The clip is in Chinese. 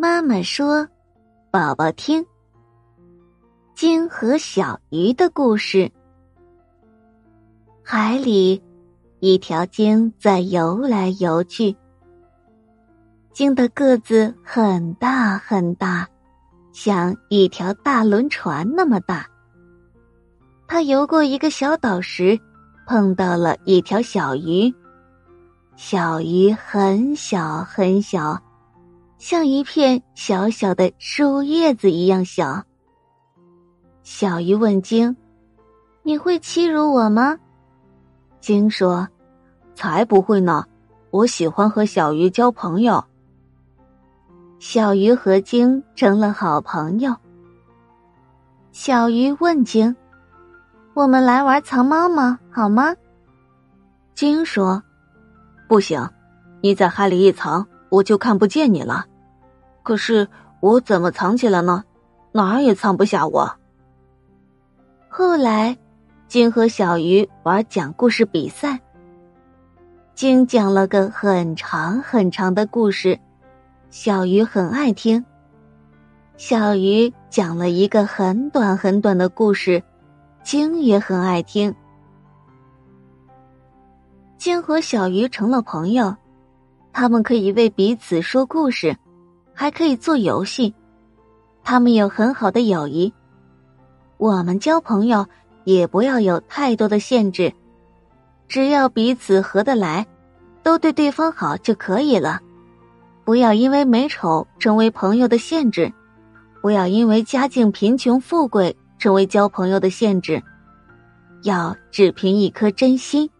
妈妈说：“宝宝听，鲸和小鱼的故事。海里，一条鲸在游来游去。鲸的个子很大很大，像一条大轮船那么大。它游过一个小岛时，碰到了一条小鱼。小鱼很小很小。”像一片小小的树叶子一样小。小鱼问鲸：“你会欺辱我吗？”鲸说：“才不会呢，我喜欢和小鱼交朋友。”小鱼和鲸成了好朋友。小鱼问鲸：“我们来玩藏猫猫好吗？”鲸说：“不行，你在海里一藏。”我就看不见你了，可是我怎么藏起来呢？哪儿也藏不下我。后来，鲸和小鱼玩讲故事比赛。鲸讲了个很长很长的故事，小鱼很爱听。小鱼讲了一个很短很短的故事，鲸也很爱听。鲸和小鱼成了朋友。他们可以为彼此说故事，还可以做游戏。他们有很好的友谊。我们交朋友也不要有太多的限制，只要彼此合得来，都对对方好就可以了。不要因为美丑成为朋友的限制，不要因为家境贫穷富贵成为交朋友的限制。要只凭一颗真心。